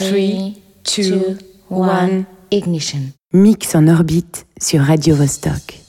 3, 2, 1, ignition. Mix en orbite sur Radio Vostok.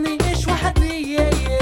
مني مش وحدي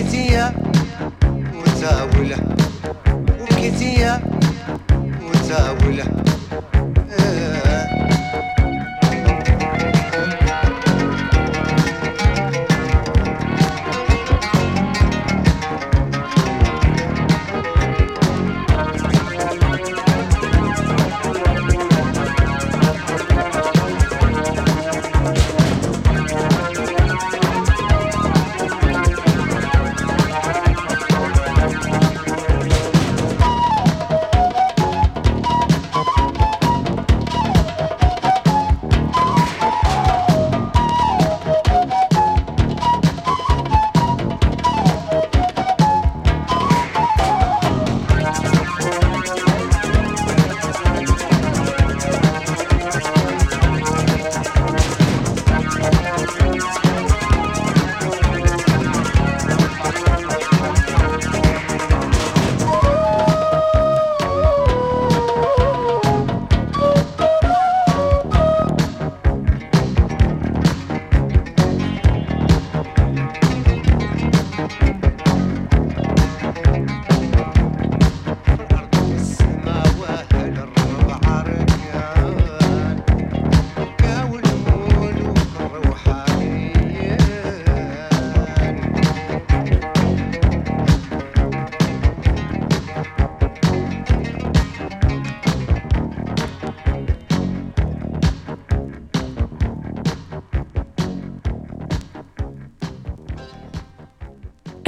que tinha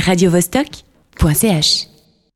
radiovostok.ch